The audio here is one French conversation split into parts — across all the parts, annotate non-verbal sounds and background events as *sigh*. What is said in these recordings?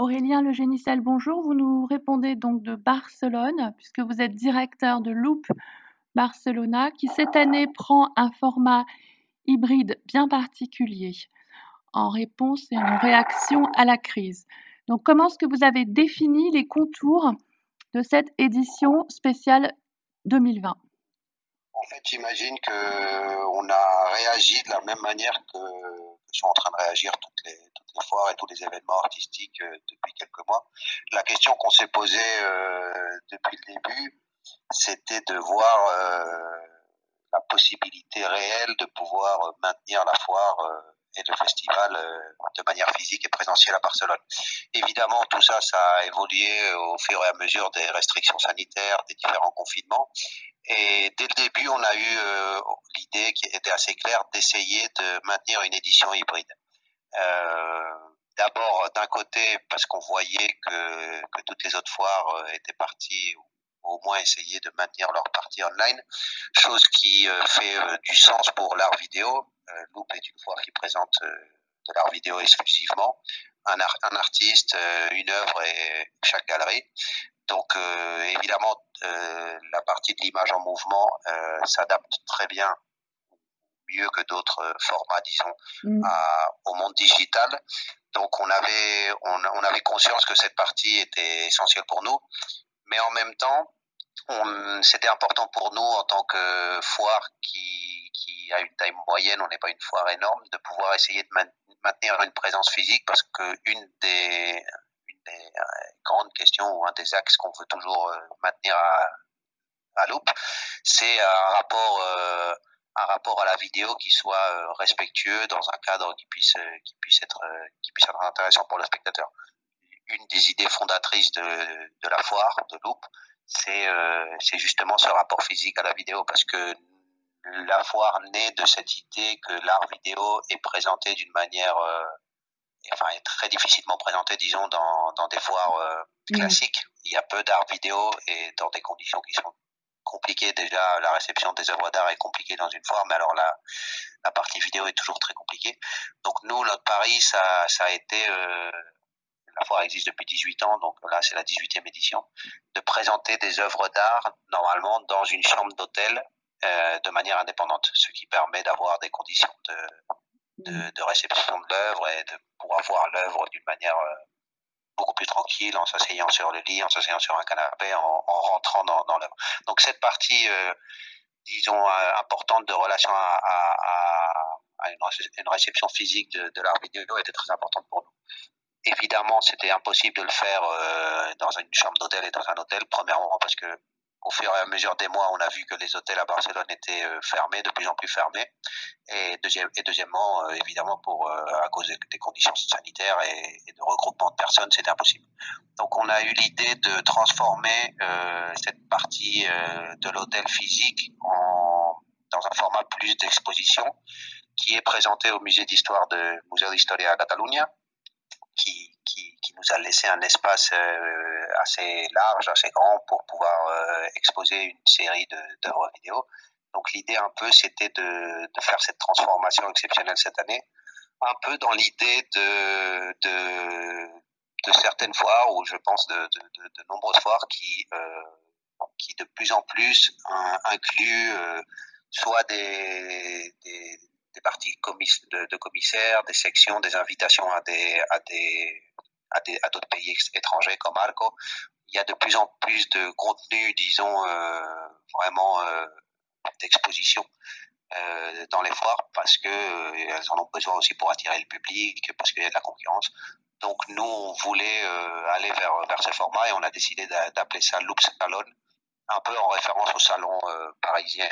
Aurélien Le Génicel, bonjour. Vous nous répondez donc de Barcelone, puisque vous êtes directeur de Loop Barcelona, qui cette année prend un format hybride bien particulier en réponse et en réaction à la crise. Donc, comment est-ce que vous avez défini les contours de cette édition spéciale 2020 En fait, j'imagine qu'on a réagi de la même manière que sont en train de réagir toutes les, foires et tous les événements artistiques euh, depuis quelques mois. La question qu'on s'est posée euh, depuis le début, c'était de voir euh, la possibilité réelle de pouvoir maintenir la foire et le festival de manière physique et présentielle à Barcelone. Évidemment, tout ça, ça a évolué au fur et à mesure des restrictions sanitaires, des différents confinements. Et dès le début, on a eu euh, l'idée qui était assez claire d'essayer de maintenir une édition hybride. Euh, D'abord, d'un côté, parce qu'on voyait que, que, toutes les autres foires euh, étaient parties, au moins essayer de maintenir leur partie online, chose qui euh, fait euh, du sens pour l'art vidéo. Loop est une foire qui présente de l'art vidéo exclusivement, un, art, un artiste, une œuvre et chaque galerie. Donc euh, évidemment, euh, la partie de l'image en mouvement euh, s'adapte très bien, mieux que d'autres formats, disons, mm. au monde digital. Donc on avait, on, on, avait conscience que cette partie était essentielle pour nous, mais en même temps, c'était important pour nous en tant que foire qui, a une taille moyenne, on n'est pas une foire énorme, de pouvoir essayer de maintenir une présence physique parce que une des euh, grandes questions ou un des axes qu'on veut toujours euh, maintenir à, Loop, c'est un rapport euh, un rapport à la vidéo qui soit respectueux dans un cadre qui puisse être intéressant pour le spectateur. Une des idées fondatrices de, de la foire de Loop, c'est c'est justement ce rapport physique à la vidéo parce que la foire naît de cette idée que l'art vidéo est présenté d'une manière enfin, est très difficilement présenté, disons, dans, dans des foires euh, mm. classiques. Il y a peu d'art vidéo et dans des conditions qui sont compliquées. Déjà, la réception des œuvres d'art est compliquée dans une foire, mais alors la, la partie vidéo est toujours très compliquée. Donc nous, notre pari, ça, ça a été, euh, la foire existe depuis 18 ans, donc là c'est la 18e édition, de présenter des œuvres d'art normalement dans une chambre d'hôtel euh, de manière indépendante, ce qui permet d'avoir des conditions de, de, de réception de l'œuvre et de pouvoir voir l'œuvre d'une manière euh, beaucoup plus tranquille, en s'asseyant sur le lit, en s'asseyant sur un canapé, en, en rentrant dans, dans l'œuvre. Donc cette partie, euh, disons, importante de relation à, à, une, réception physique de, de l'art vidéo était très importante pour nous. Évidemment, c'était impossible de le faire euh, dans une chambre d'hôtel et dans un hôtel, premièrement parce que au fur et à mesure des mois, on a vu que les hôtels à Barcelone étaient euh, fermés, de plus en plus fermés. Et, et deuxièmement, euh, évidemment, pour euh, à cause des conditions sanitaires et, de regroupement de personnes, c'était impossible. Donc, on a eu l'idée de transformer euh, cette partie euh, de l'hôtel physique en, dans un format plus d'exposition, qui est présenté au musée d'histoire de Museo d'Historia à Catalunya, nous a laissé un espace euh, assez large, assez grand pour pouvoir euh, exposer une série d'œuvres vidéo. Donc l'idée un peu c'était de, faire cette transformation exceptionnelle cette année, un peu dans l'idée de, certaines foires ou je pense de, nombreuses foires qui, euh, qui de plus en plus incluent soit des, des, parties de, commissaires, des sections, des invitations à des, à, d'autres pays étrangers comme Arco. Il y a de plus en plus de contenu, disons, euh, vraiment euh, d'exposition euh, dans les foires parce que euh, elles en ont besoin aussi pour attirer le public, parce qu'il y a de la concurrence. Donc nous, on voulait aller vers, vers ce format et on a décidé d'appeler ça Loop Salon, un peu en référence au salon parisien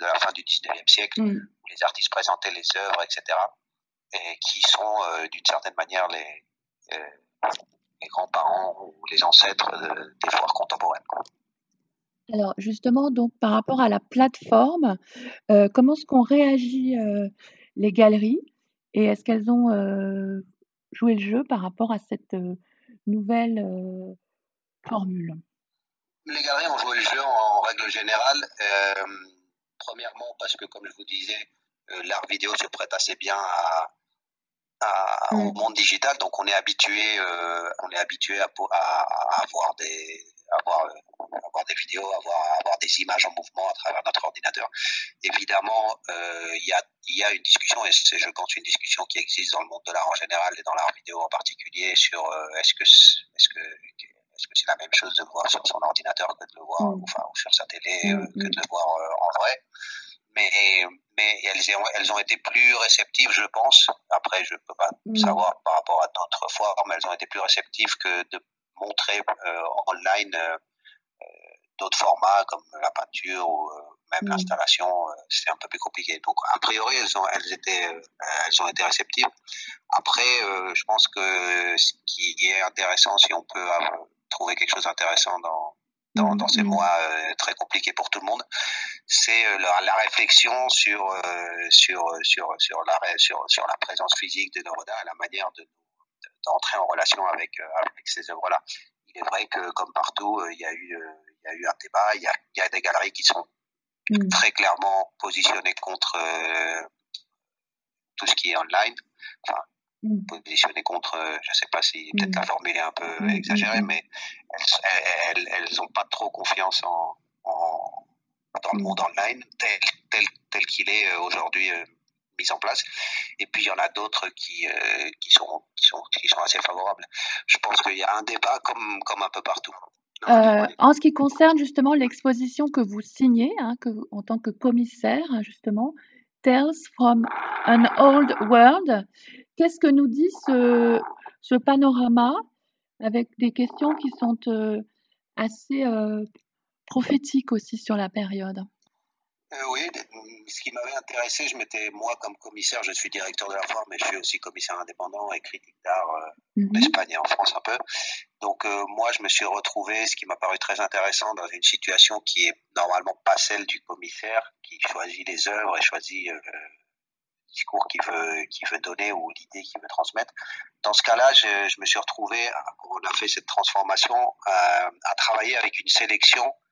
de la fin du 19e siècle, mm. où les artistes présentaient les œuvres, etc. Et qui sont d'une certaine manière les, les grands-parents ou les ancêtres de, des foires contemporaines. Alors justement, donc par rapport à la plateforme, euh, comment est-ce qu'on réagit euh, les galeries et est-ce qu'elles ont euh, joué le jeu par rapport à cette nouvelle formule? Les galeries ont joué le jeu en, en règle générale. premièrement parce que, comme je vous disais, l'art vidéo se prête assez bien à, au mm. monde digital, donc on est habitué, euh, on est habitué à, à, avoir des, avoir, avoir des vidéos, avoir, avoir des images en mouvement à travers notre ordinateur. Évidemment, euh, il y, a, y a une discussion, et c'est, je pense, une discussion qui existe dans le monde de l'art en général et dans l'art vidéo en particulier sur euh, est-ce que, est-ce que est-ce que c'est la même chose de le voir sur son ordinateur que de le voir, mm. enfin, ou sur sa télé, mm, que de le voir en vrai mais, mais elles, ont, elles ont été plus réceptives, je pense. Après, je ne peux pas mm. savoir par rapport à d'autres fois, mais elles ont été plus réceptives que de montrer euh, online euh, euh, d'autres formats comme la peinture ou même mm. l'installation. c'est un peu plus compliqué. Donc, a priori, elles ont, elles étaient, elles ont été réceptives. Après, je pense que ce qui est intéressant, si on peut trouver quelque chose d'intéressant dans dans, dans ces mm. mois euh, très compliqués pour tout le monde, c'est euh, la, la, réflexion sur euh, sur sur sur la sur sur la présence physique de Noroda, la manière de d'entrer en relation avec avec ces œuvres-là. Il est vrai que comme partout, il y a eu il y a eu un débat, il y a, il y a des galeries qui sont mm. très clairement positionnées contre tout ce qui est online, enfin Mm. positionner contre, euh, je sais pas si peut-être la mm. formule est un peu mm, exagérée, mais elles, elles, ont pas trop confiance en, en dans le monde online tel, tel, tel qu'il est euh, aujourd'hui euh, mis en place. Et puis il y en a d'autres qui, qui, sont, qui, sont, qui sont assez favorables. Je pense qu'il y a un débat comme, comme un peu partout. en ce qui concerne justement l'exposition que vous signez, hein, que en tant que commissaire, justement, Tales from an Old World, Qu'est-ce que nous dit ce, ce, panorama avec des questions qui sont euh, assez euh, prophétiques aussi sur la période? Euh, oui, ce qui m'avait intéressé, je m'étais, moi, comme commissaire, je suis directeur de la foire, mais je suis aussi commissaire indépendant et critique d'art en mhm. Espagne et en France un peu. Donc, moi, je me suis retrouvé, ce qui m'a paru très intéressant, dans une situation qui est normalement pas celle du commissaire, qui choisit les œuvres et choisit discours qu'il veut, qu'il veut donner ou l'idée qu'il veut transmettre. Dans ce cas-là, je, je, me suis retrouvé, on a fait cette transformation, euh, à travailler avec une sélection euh,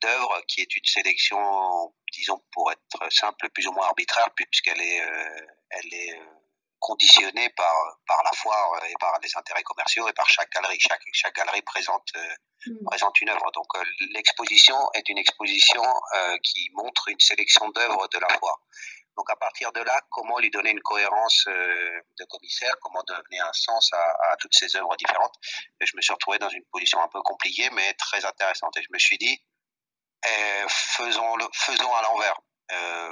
d'œuvres qui est une sélection, disons pour être simple, plus ou moins arbitraire, puisqu'elle est, euh, elle est euh, conditionnée par, par la foire et par les intérêts commerciaux et par chaque galerie. Chaque, chaque galerie présente, mm. présente une œuvre. Donc l'exposition est une exposition qui montre une sélection d'œuvres de la foire. Donc à partir de là, comment lui donner une cohérence euh, de commissaire, comment donner un sens à, toutes ces œuvres différentes. Et je me suis retrouvé dans une position un peu compliquée, mais très intéressante. Et je me suis dit, faisons, le, faisons à l'envers. Euh,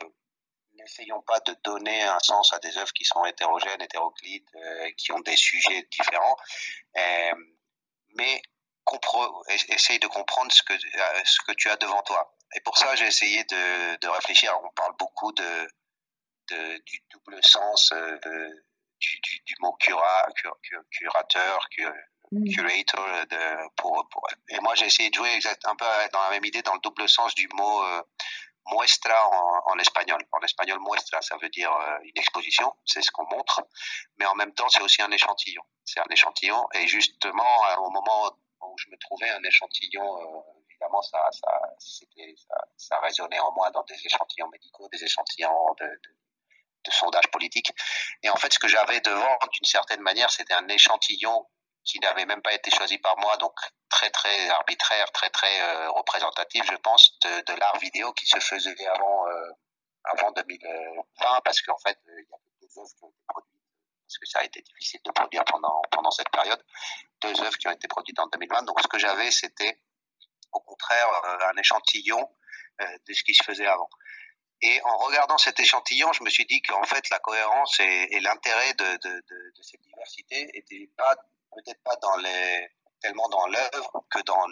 N'essayons pas de donner un sens à des œuvres qui sont hétérogènes, hétéroclites, euh, qui ont des sujets différents, euh, mais essaye de comprendre ce que, ce que tu as devant toi. Et pour ça, j'ai essayé de, de réfléchir. On parle beaucoup de, du double sens euh, du, mot cura, curateur, mm. curator. De, pour, pour, et moi, j'ai essayé de jouer exact, un peu dans la même idée, dans le double sens du mot euh, muestra en, en, espagnol. En espagnol, muestra, ça veut dire euh, une exposition, c'est ce qu'on montre, mais en même temps, c'est aussi un échantillon. C'est un échantillon, et justement, au moment où je me trouvais, un échantillon évidemment, ça, ça, ça, ça, résonnait en moi dans des échantillons médicaux, des échantillons de, de, de sondage politique. Et en fait, ce que j'avais devant, d'une certaine manière, c'était un échantillon qui n'avait même pas été choisi par moi, donc très très arbitraire, très très euh, représentatif, je pense, de, l'art vidéo qui se faisait avant euh, avant 2020, parce qu'en fait, euh, il y a deux œuvres qui ont été produites, parce que ça a été difficile de produire pendant pendant cette période, deux œuvres qui ont été produites en 2020. Donc ce que j'avais, c'était au contraire un échantillon de ce qui se faisait avant. Et en regardant cet échantillon, je me suis dit qu'en fait, la cohérence et, l'intérêt de, de, cette diversité était pas peut-être pas dans les tellement dans l'œuvre que dans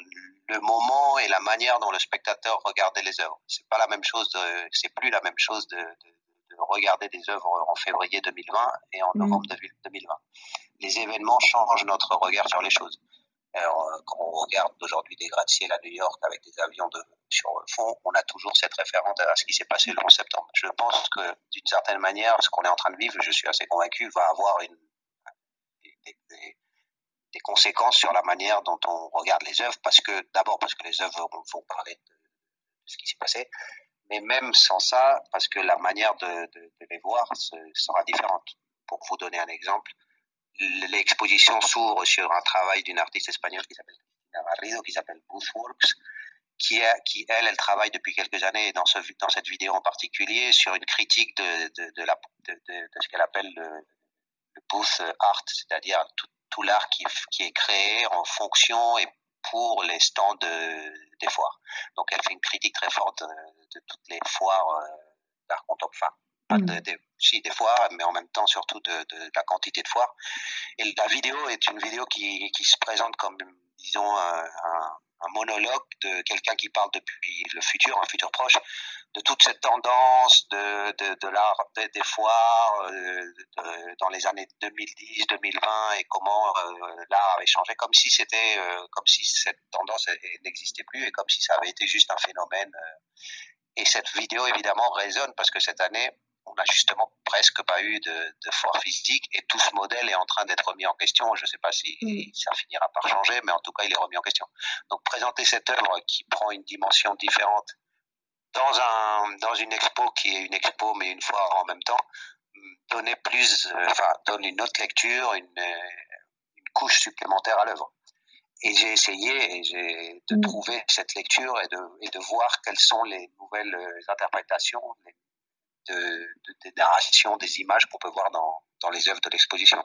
le moment et la manière dont le spectateur regardait les œuvres. C'est pas la même chose, c'est plus la même chose de, de, regarder des œuvres en février 2020 et en mmh. novembre 2020. Les événements changent notre regard sur les choses. Alors, euh, quand on regarde aujourd'hui des gratte-ciel à New York avec des avions de, sur le fond, on a toujours cette référence à ce qui s'est passé le 11 septembre. Je pense que d'une certaine manière, ce qu'on est en train de vivre, je suis assez convaincu, va avoir une, des, des, des, conséquences sur la manière dont on regarde les œuvres, parce que d'abord parce que les œuvres vont parler de, ce qui s'est passé, mais même sans ça, parce que la manière de, les voir sera différente. pour vous donner un exemple, l'exposition s'ouvre sur un travail d'une artiste espagnole qui s'appelle Navarrido, qui s'appelle Boothworks, qui, qui, elle, elle travaille depuis quelques années dans, ce, dans cette vidéo en particulier sur une critique de, de, la, de ce qu'elle appelle le, le, booth art, c'est-à-dire tout, tout l'art qui, qui, est créé en fonction et pour les stands des foires. Donc elle fait une critique très forte de, toutes les foires euh, d'art contemporain. Mmh. De, de, si des foires, mais en même temps surtout de, de, la quantité de foires. Et la vidéo est une vidéo qui, qui se présente comme, disons, un, un, un monologue de quelqu'un qui parle depuis le futur, un futur proche, de toute cette tendance de, de, de l'art des, des foires euh, de, dans les années 2010, 2020 et comment euh, l'art avait changé, comme si c'était, euh, comme si cette tendance n'existait plus et comme si ça avait été juste un phénomène. Et cette vidéo évidemment résonne parce que cette année, on n'a justement presque pas eu de, de, foire physique et tout ce modèle est en train d'être remis en question. Je ne sais pas si mm. ça finira par changer, mais en tout cas, il est remis en question. Donc, présenter cette œuvre qui prend une dimension différente dans, un, dans une expo qui est une expo, mais une foire en même temps, donner plus, euh, enfin, donne une autre lecture, une, une couche supplémentaire à l'œuvre. Et j'ai essayé et j'ai de mm. trouver cette lecture et de, et de voir quelles sont les nouvelles euh, interprétations, de, de, des narrations, des images qu'on peut voir dans, dans les œuvres de l'exposition.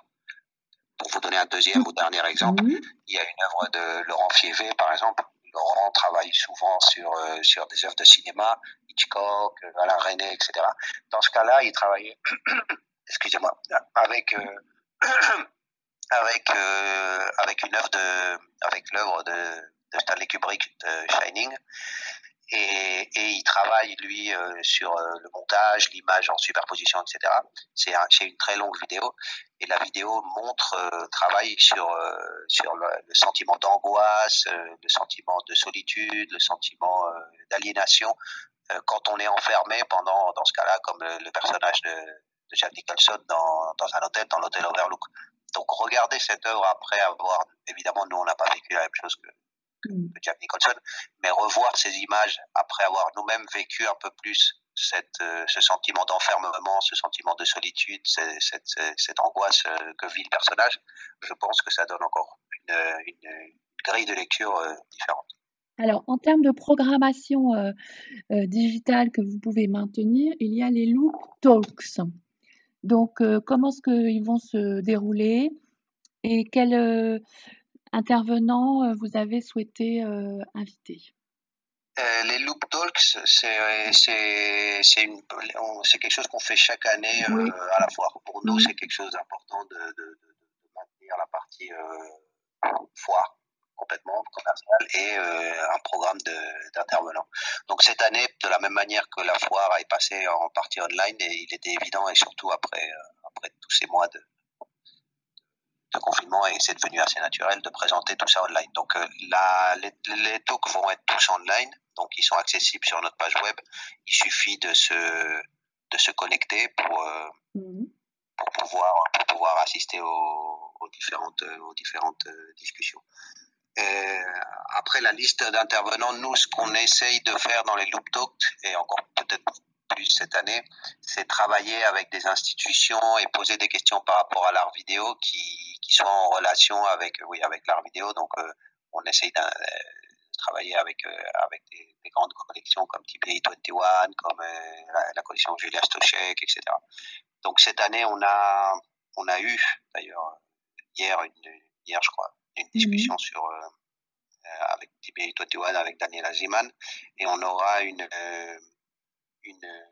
Pour vous donner un deuxième ou dernier exemple, il y a une œuvre de Laurent Fievé, par exemple. Laurent travaille souvent sur, euh, sur des œuvres de cinéma, Hitchcock, euh, Alain René, etc. Dans ce cas-là, il travaillait, *coughs* excusez-moi, avec, euh, *coughs* avec, avec une œuvre de, avec l'œuvre de, de Stanley Kubrick de Shining et, et il travaille lui euh, sur euh, le montage, l'image en superposition, etc. C'est un, une très longue vidéo et la vidéo montre euh, travaille sur sur le, le sentiment d'angoisse, le sentiment de solitude, le sentiment d'aliénation quand on est enfermé pendant dans ce cas-là comme le, le personnage de, de Jack Nicholson dans, dans un hôtel, dans l'hôtel Overlook. Donc regardez cette œuvre après avoir évidemment nous on n'a pas vécu la même chose que. De Jack Nicholson, mais revoir ces images après avoir nous-mêmes vécu un peu plus cette, euh, ce sentiment d'enfermement, ce sentiment de solitude, cette, cette, cette angoisse euh, que vit le personnage, je pense que ça donne encore une, une, une grille de lecture euh, différente. Alors, en termes de programmation euh, euh, digitale que vous pouvez maintenir, il y a les Loop Talks. Donc, euh, comment est-ce qu'ils vont se dérouler et quel, intervenants euh, vous avez souhaité euh, inviter euh, les Loop Talks, c'est quelque chose qu'on fait chaque année oui. à la fois. Pour nous, c'est quelque chose d'important de, de, de, de, maintenir la partie foire complètement commerciale et euh, un programme d'intervenants. Donc cette année, de la même manière que la foire est passée en partie online, et il était évident, et surtout après, après tous ces mois de, de confinement et c'est devenu assez naturel de présenter tout ça online. Donc euh, la, les, les, talks vont être tous online, donc ils sont accessibles sur notre page web. Il suffit de se de se connecter pour euh, mmh. pour pouvoir pour pouvoir assister aux, aux différentes aux différentes euh, discussions. Et après la liste d'intervenants, nous ce qu'on essaye de faire dans les loop talks et encore peut-être plus cette année, c'est travailler avec des institutions et poser des questions par rapport à l'art vidéo qui, qui sont en relation avec, oui, avec l'art vidéo. Donc, euh, on essaye de travailler avec, euh, avec des, des, grandes collections comme TBA 21, comme euh, la, la, collection Julia Stochek, etc. Donc, cette année, on a, on a eu, d'ailleurs, hier, une, hier, je crois, une discussion mmh. sur, avec TBA 21 avec Daniel Aziman et on aura une, une,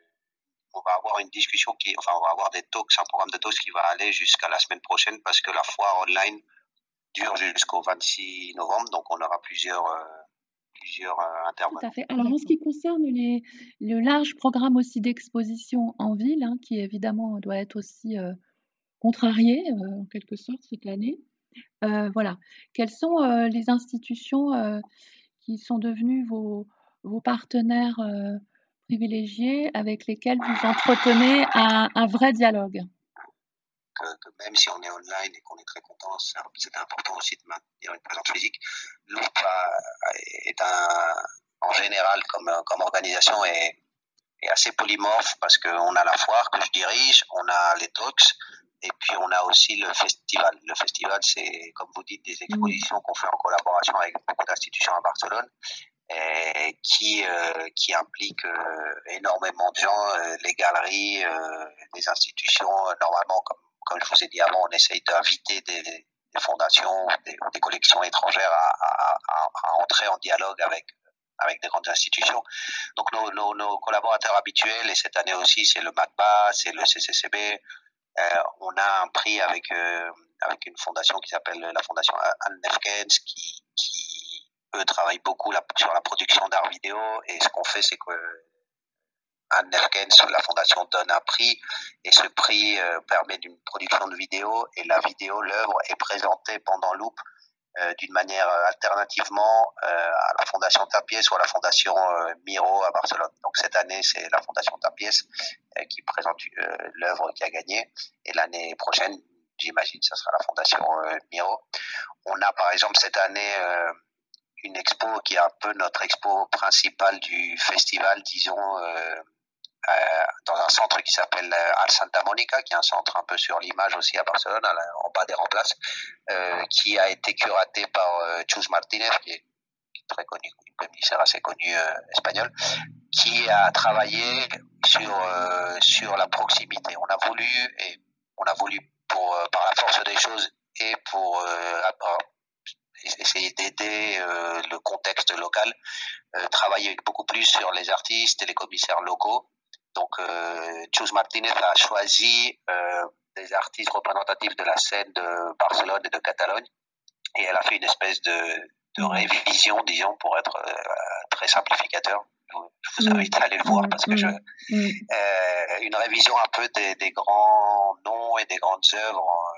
on va avoir une discussion qui, enfin, on va avoir des talks, un programme de talks qui va aller jusqu'à la semaine prochaine parce que la foire online dure jusqu'au 26 novembre, donc on aura plusieurs, euh, plusieurs euh, intervenants. Tout à fait. Alors, en ce qui concerne les, le large programme aussi d'exposition en ville, hein, qui évidemment doit être aussi euh, contrarié euh, en quelque sorte cette année, euh, voilà. Quelles sont euh, les institutions qui sont devenues vos, vos partenaires privilégiés avec lesquels vous entretenez un, un vrai dialogue que, que, même si on est online et qu'on est très content, c'est important aussi de maintenir une présence physique. Loop est un, en général, comme, comme organisation, est, est assez polymorphe parce qu'on a la foire que je dirige, on a les talks, et Et puis on a aussi le festival. Le festival, c'est, comme vous dites, des expositions qu'on fait en collaboration avec beaucoup d'institutions à Barcelone. Qui euh, qui implique euh, énormément de gens, euh, les galeries, les institutions. Normalement, comme comme je vous ai dit avant, on essaye d'inviter des, des, fondations, des, des collections étrangères à, à, à, entrer en dialogue avec avec des grandes institutions. Donc nos, nos, nos collaborateurs habituels, et cette année aussi, c'est le MACBA, c'est le CCCB. Euh, on a un prix avec, euh, avec une fondation qui s'appelle la fondation Anne Nefkens, qui, qui, eux, travaillent beaucoup sur la production d'art vidéo. Et ce qu'on fait, c'est que Anne Nefkens, la fondation, donne un prix. Et ce prix euh, permet d'une production de vidéo. Et la vidéo, l'œuvre, est présentée pendant Loop euh, d'une manière euh, alternativement euh, à la Fondation Tapies ou à la Fondation Miro à Barcelone. Donc cette année, c'est la Fondation Tapies qui présente l'œuvre qui a gagné. Et l'année prochaine, j'imagine, ce sera la Fondation Miro. On a par exemple cette année une expo qui est un peu notre expo principale du festival, disons, euh, dans un centre qui s'appelle euh, Al Santa Monica, qui est un centre un peu sur l'image aussi à Barcelone, en bas des remplaces, euh, qui a été curaté par euh, Chus est, qui est très connu, commissaire assez connu euh, espagnol, qui a travaillé sur sur la proximité. On a voulu et on a voulu pour par la force des choses et pour essayer d'aider le contexte local, travailler beaucoup plus sur les artistes et les commissaires locaux donc, euh, Chus Martinez a choisi euh, des artistes représentatifs de la scène de Barcelone et de Catalogne. Et elle a fait une espèce de, de mm. révision, disons, pour être euh, très simplificateur. Je vous mm. invite à aller le voir parce que je, mm. euh, une révision un peu des, des, grands noms et des grandes œuvres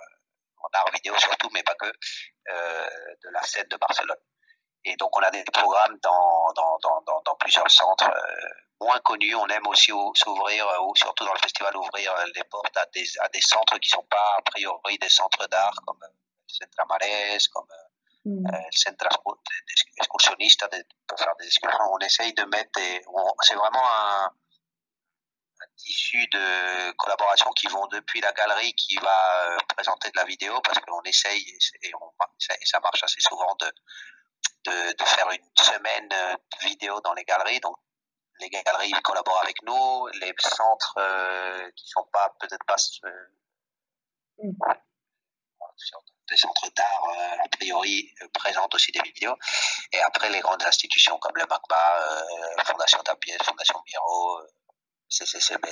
en, en art vidéo surtout, mais pas que, euh, de la scène de Barcelone. Et donc on a des programmes dans, dans, dans, dans plusieurs centres euh, moins connus. On aime aussi s'ouvrir, euh, ou surtout dans le festival, ouvrir euh, les portes à des, à des centres qui sont pas a priori des centres d'art comme le Centre Amarès, comme mm. le Centre Excursionniste pour faire des excursions. On essaye de mettre c'est vraiment un, tissu de collaboration qui vont depuis la galerie qui va présenter de la vidéo parce qu'on essaye et, ça marche assez souvent de de, faire une semaine euh, de vidéo dans les galeries. Donc, les galeries collaborent avec nous, les centres euh, qui sont pas peut-être pas euh, des centres d'art euh, a priori euh, présentent aussi des vidéos. Et après les grandes institutions comme le MACBA, Fondation Tapies, Fondation Miro, CCCB.